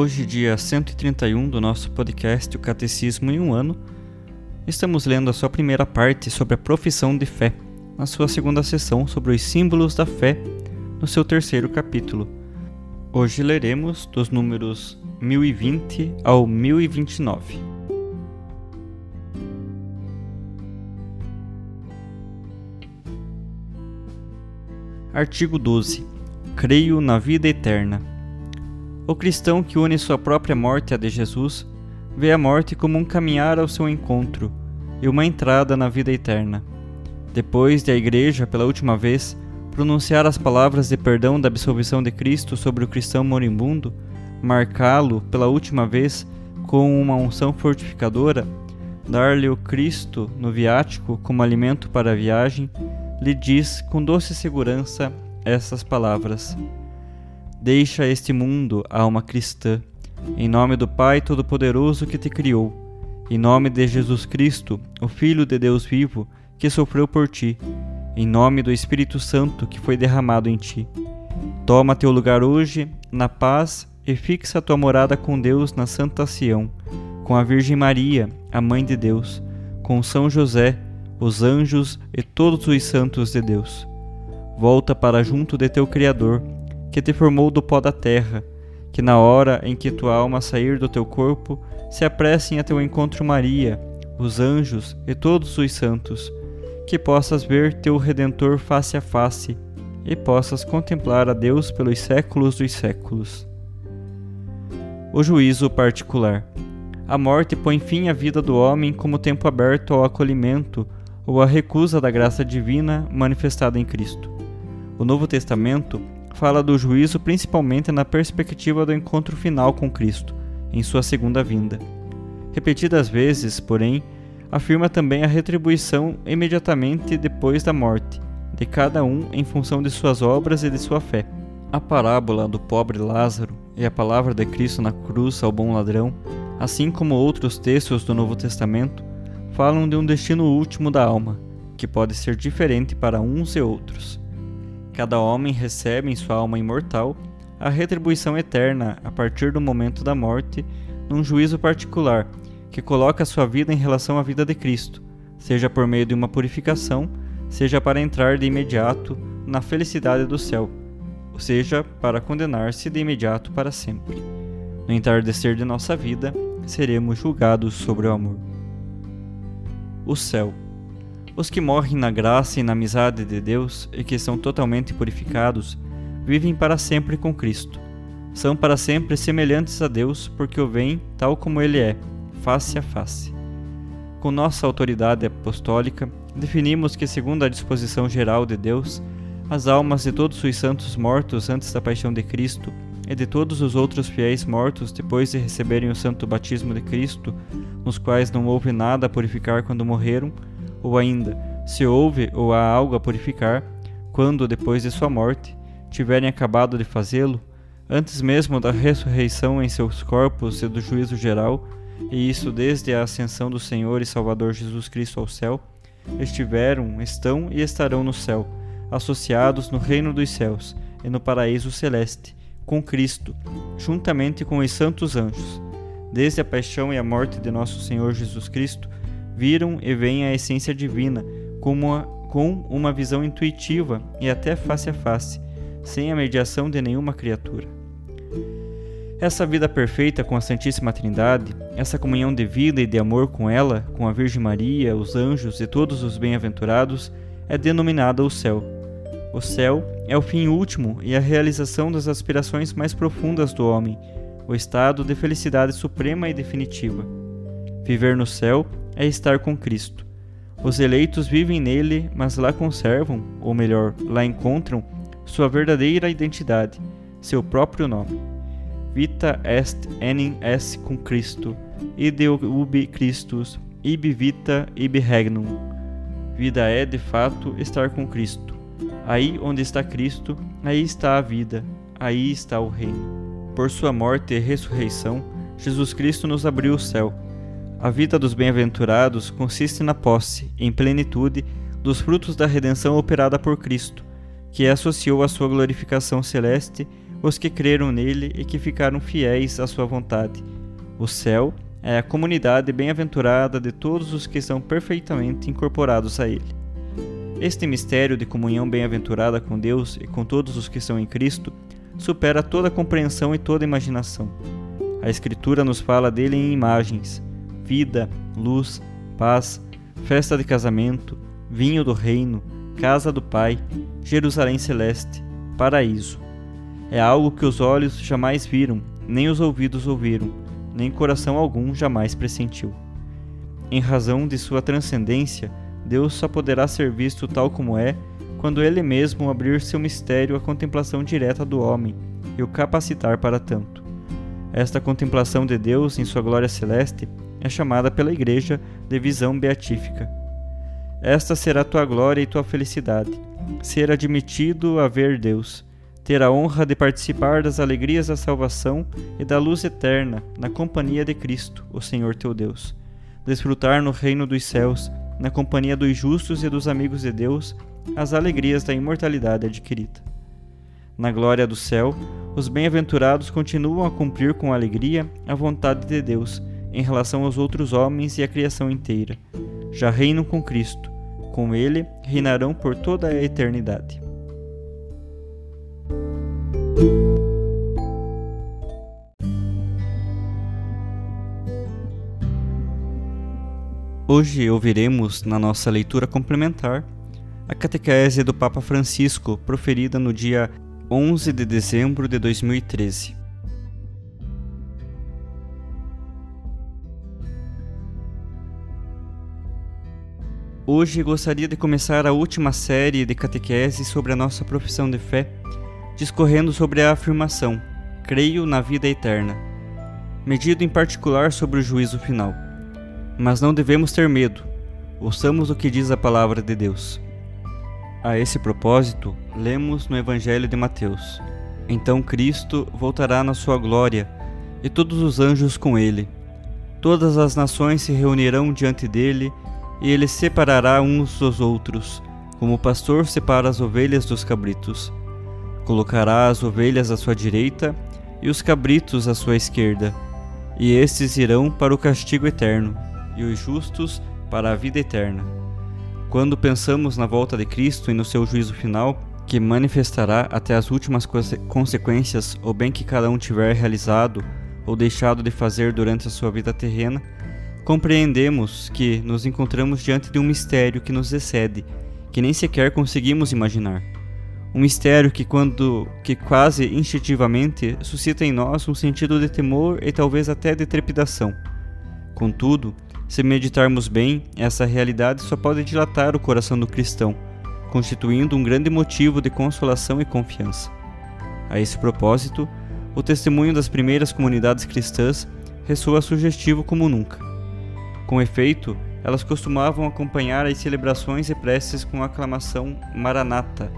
Hoje, dia 131 do nosso podcast O Catecismo em um Ano, estamos lendo a sua primeira parte sobre a profissão de fé na sua segunda sessão sobre os símbolos da fé, no seu terceiro capítulo. Hoje leremos dos números 1020 ao 1029. Artigo 12. Creio na vida eterna. O cristão que une sua própria morte à de Jesus vê a morte como um caminhar ao seu encontro e uma entrada na vida eterna. Depois de a Igreja, pela última vez, pronunciar as palavras de perdão da absolvição de Cristo sobre o cristão moribundo, marcá-lo pela última vez com uma unção fortificadora, dar-lhe o Cristo no viático como alimento para a viagem, lhe diz com doce segurança essas palavras: Deixa este mundo, alma cristã, em nome do Pai Todo-Poderoso que te criou, em nome de Jesus Cristo, o Filho de Deus vivo, que sofreu por ti, em nome do Espírito Santo que foi derramado em ti. Toma teu lugar hoje na paz e fixa tua morada com Deus na Santa Sião, com a Virgem Maria, a Mãe de Deus, com São José, os anjos e todos os santos de Deus. Volta para junto de teu Criador, que te formou do pó da terra, que na hora em que tua alma sair do teu corpo, se apressem a teu encontro Maria, os anjos e todos os santos que possas ver teu Redentor face a face e possas contemplar a Deus pelos séculos dos séculos. O juízo particular. A morte põe fim à vida do homem como tempo aberto ao acolhimento ou à recusa da graça divina manifestada em Cristo. O Novo Testamento fala do juízo principalmente na perspectiva do encontro final com Cristo, em sua segunda vinda. Repetidas vezes, porém, afirma também a retribuição imediatamente depois da morte, de cada um em função de suas obras e de sua fé. A parábola do pobre Lázaro e a palavra de Cristo na cruz ao bom ladrão, assim como outros textos do Novo Testamento, falam de um destino último da alma, que pode ser diferente para uns e outros. Cada homem recebe em sua alma imortal a retribuição eterna a partir do momento da morte, num juízo particular que coloca sua vida em relação à vida de Cristo, seja por meio de uma purificação, seja para entrar de imediato na felicidade do céu, ou seja, para condenar-se de imediato para sempre. No entardecer de nossa vida, seremos julgados sobre o amor. O céu. Os que morrem na graça e na amizade de Deus e que são totalmente purificados, vivem para sempre com Cristo. São para sempre semelhantes a Deus porque o veem tal como Ele é face a face. Com nossa autoridade apostólica, definimos que, segundo a disposição geral de Deus, as almas de todos os santos mortos antes da paixão de Cristo e de todos os outros fiéis mortos depois de receberem o santo batismo de Cristo, nos quais não houve nada a purificar quando morreram, ou ainda, se houve ou há algo a purificar, quando, depois de sua morte, tiverem acabado de fazê-lo, antes mesmo da ressurreição em seus corpos e do juízo geral, e isso desde a ascensão do Senhor e Salvador Jesus Cristo ao céu, estiveram, estão e estarão no céu, associados no reino dos céus e no paraíso celeste, com Cristo, juntamente com os santos anjos. Desde a paixão e a morte de nosso Senhor Jesus Cristo, viram e veem a essência divina como uma, com uma visão intuitiva e até face a face, sem a mediação de nenhuma criatura. Essa vida perfeita com a Santíssima Trindade, essa comunhão de vida e de amor com ela, com a Virgem Maria, os anjos e todos os bem-aventurados, é denominada o céu. O céu é o fim último e a realização das aspirações mais profundas do homem, o estado de felicidade suprema e definitiva. Viver no céu é estar com Cristo. Os eleitos vivem nele, mas lá conservam, ou melhor, lá encontram, sua verdadeira identidade, seu próprio nome vita est enim esse cum Christo, ide ubi Christus, ibi vita, ibi regnum. Vida é, de fato, estar com Cristo. Aí onde está Cristo, aí está a vida, aí está o reino. Por sua morte e ressurreição, Jesus Cristo nos abriu o céu. A vida dos bem-aventurados consiste na posse, em plenitude, dos frutos da redenção operada por Cristo, que associou à sua glorificação celeste os que creram nele e que ficaram fiéis à sua vontade. O céu é a comunidade bem-aventurada de todos os que são perfeitamente incorporados a ele. Este mistério de comunhão bem-aventurada com Deus e com todos os que são em Cristo supera toda compreensão e toda imaginação. A Escritura nos fala dele em imagens: vida, luz, paz, festa de casamento, vinho do reino, casa do Pai, Jerusalém celeste, paraíso. É algo que os olhos jamais viram, nem os ouvidos ouviram, nem coração algum jamais pressentiu. Em razão de sua transcendência, Deus só poderá ser visto tal como é quando Ele mesmo abrir seu mistério à contemplação direta do homem e o capacitar para tanto. Esta contemplação de Deus em sua glória celeste é chamada pela Igreja de visão beatífica. Esta será tua glória e tua felicidade, ser admitido a ver Deus ter a honra de participar das alegrias da salvação e da luz eterna na companhia de Cristo, o Senhor teu Deus. Desfrutar no reino dos céus, na companhia dos justos e dos amigos de Deus, as alegrias da imortalidade adquirida. Na glória do céu, os bem-aventurados continuam a cumprir com alegria a vontade de Deus em relação aos outros homens e à criação inteira. Já reinam com Cristo, com Ele reinarão por toda a eternidade. Hoje ouviremos, na nossa leitura complementar, a catequese do Papa Francisco, proferida no dia 11 de dezembro de 2013. Hoje gostaria de começar a última série de catequese sobre a nossa profissão de fé, discorrendo sobre a afirmação: Creio na vida eterna, medido em particular sobre o juízo final. Mas não devemos ter medo. Ouçamos o que diz a palavra de Deus. A esse propósito, lemos no Evangelho de Mateus: Então Cristo voltará na sua glória, e todos os anjos com ele. Todas as nações se reunirão diante dele, e ele separará uns dos outros, como o pastor separa as ovelhas dos cabritos. Colocará as ovelhas à sua direita e os cabritos à sua esquerda, e estes irão para o castigo eterno e os justos para a vida eterna. Quando pensamos na volta de Cristo e no seu juízo final, que manifestará até as últimas consequências o bem que cada um tiver realizado ou deixado de fazer durante a sua vida terrena, compreendemos que nos encontramos diante de um mistério que nos excede, que nem sequer conseguimos imaginar. Um mistério que, quando que quase instintivamente suscita em nós um sentido de temor e talvez até de trepidação. Contudo, se meditarmos bem, essa realidade só pode dilatar o coração do cristão, constituindo um grande motivo de consolação e confiança. A esse propósito, o testemunho das primeiras comunidades cristãs ressoa sugestivo como nunca. Com efeito, elas costumavam acompanhar as celebrações e preces com a aclamação Maranata,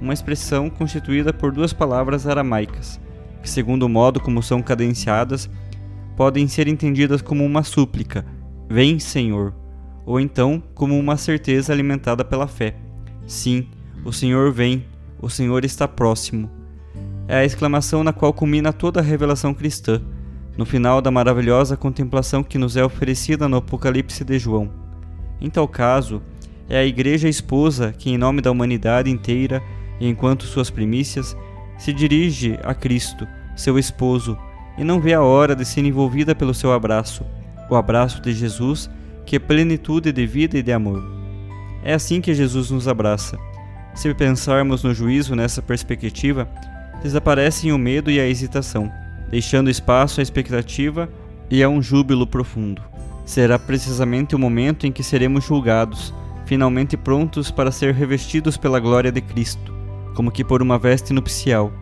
uma expressão constituída por duas palavras aramaicas, que, segundo o modo como são cadenciadas, podem ser entendidas como uma súplica Vem, Senhor, ou então como uma certeza alimentada pela fé. Sim, o Senhor vem, o Senhor está próximo. É a exclamação na qual culmina toda a revelação cristã, no final da maravilhosa contemplação que nos é oferecida no Apocalipse de João. Em tal caso, é a Igreja esposa que, em nome da humanidade inteira e enquanto suas primícias, se dirige a Cristo, seu esposo, e não vê a hora de ser envolvida pelo seu abraço, o abraço de Jesus, que é plenitude de vida e de amor. É assim que Jesus nos abraça. Se pensarmos no juízo nessa perspectiva, desaparecem o medo e a hesitação, deixando espaço à expectativa e a um júbilo profundo. Será precisamente o momento em que seremos julgados, finalmente prontos para ser revestidos pela glória de Cristo, como que por uma veste nupcial,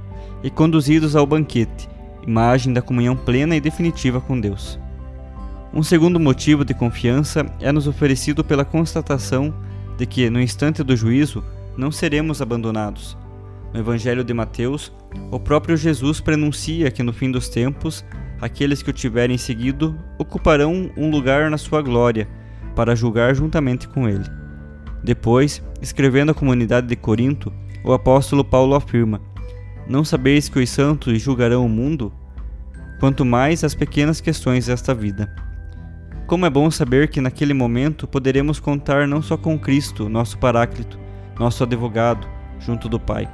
e conduzidos ao banquete, imagem da comunhão plena e definitiva com Deus. Um segundo motivo de confiança é nos oferecido pela constatação de que, no instante do juízo, não seremos abandonados. No Evangelho de Mateus, o próprio Jesus prenuncia que no fim dos tempos, aqueles que o tiverem seguido ocuparão um lugar na sua glória, para julgar juntamente com ele. Depois, escrevendo à comunidade de Corinto, o apóstolo Paulo afirma: Não sabeis que os santos julgarão o mundo? Quanto mais as pequenas questões desta vida. Como é bom saber que naquele momento poderemos contar não só com Cristo, nosso Paráclito, nosso advogado, junto do Pai,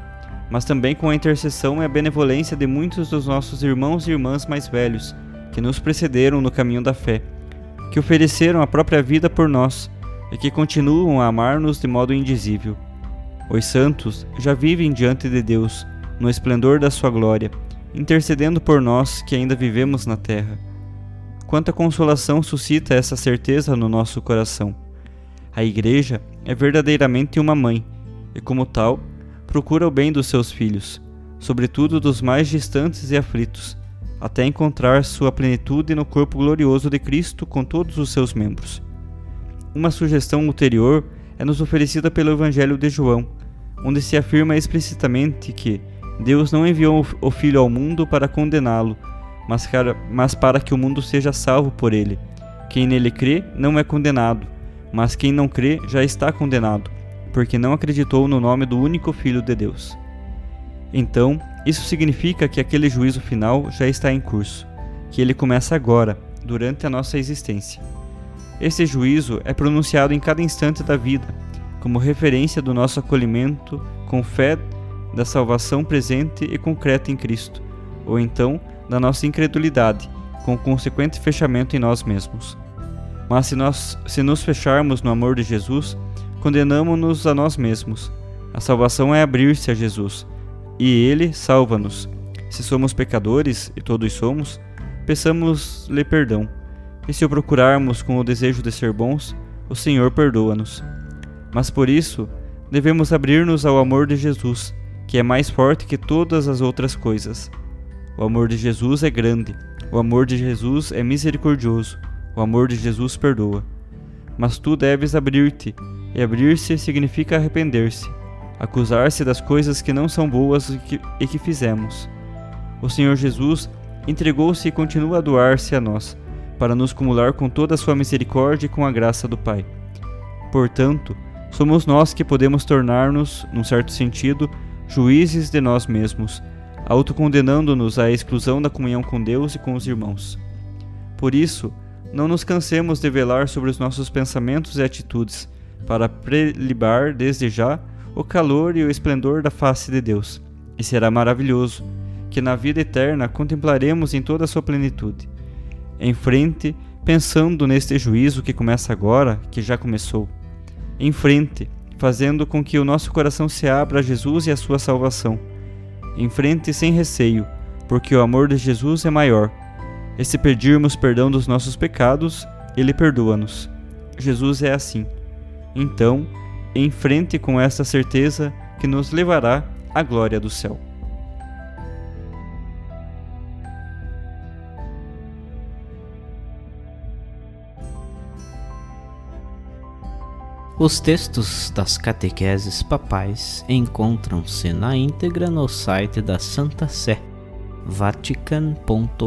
mas também com a intercessão e a benevolência de muitos dos nossos irmãos e irmãs mais velhos, que nos precederam no caminho da fé, que ofereceram a própria vida por nós e que continuam a amar-nos de modo indizível. Os santos já vivem diante de Deus, no esplendor da sua glória, intercedendo por nós que ainda vivemos na terra. Quanta consolação suscita essa certeza no nosso coração. A Igreja é verdadeiramente uma mãe, e como tal, procura o bem dos seus filhos, sobretudo dos mais distantes e aflitos, até encontrar sua plenitude no corpo glorioso de Cristo com todos os seus membros. Uma sugestão ulterior é nos oferecida pelo Evangelho de João, onde se afirma explicitamente que Deus não enviou o Filho ao mundo para condená-lo, mas, mas para que o mundo seja salvo por ele. Quem nele crê não é condenado, mas quem não crê já está condenado, porque não acreditou no nome do único Filho de Deus. Então, isso significa que aquele juízo final já está em curso, que ele começa agora, durante a nossa existência. Esse juízo é pronunciado em cada instante da vida, como referência do nosso acolhimento com fé da salvação presente e concreta em Cristo, ou então da nossa incredulidade, com consequente fechamento em nós mesmos. Mas se nós se nos fecharmos no amor de Jesus, condenamos-nos a nós mesmos. A salvação é abrir-se a Jesus, e ele salva-nos. Se somos pecadores, e todos somos, peçamos-lhe perdão e se o procurarmos com o desejo de ser bons, o Senhor perdoa-nos. Mas por isso, devemos abrir-nos ao amor de Jesus, que é mais forte que todas as outras coisas. O amor de Jesus é grande, o amor de Jesus é misericordioso, o amor de Jesus perdoa. Mas tu deves abrir-te, e abrir-se significa arrepender-se, acusar-se das coisas que não são boas e que, e que fizemos. O Senhor Jesus entregou-se e continua a doar-se a nós para nos cumular com toda a sua misericórdia e com a graça do Pai. Portanto, somos nós que podemos tornar-nos, num certo sentido, juízes de nós mesmos, autocondenando-nos à exclusão da comunhão com Deus e com os irmãos. Por isso, não nos cansemos de velar sobre os nossos pensamentos e atitudes, para prelibar desde já o calor e o esplendor da face de Deus. E será maravilhoso que na vida eterna contemplaremos em toda a sua plenitude em frente, pensando neste juízo que começa agora, que já começou. Em frente, fazendo com que o nosso coração se abra a Jesus e a sua salvação. Em frente, sem receio, porque o amor de Jesus é maior. E se pedirmos perdão dos nossos pecados, ele perdoa-nos. Jesus é assim. Então, em frente com esta certeza que nos levará à glória do céu. Os textos das catequeses papais encontram-se na íntegra no site da Santa Sé, vatican.va.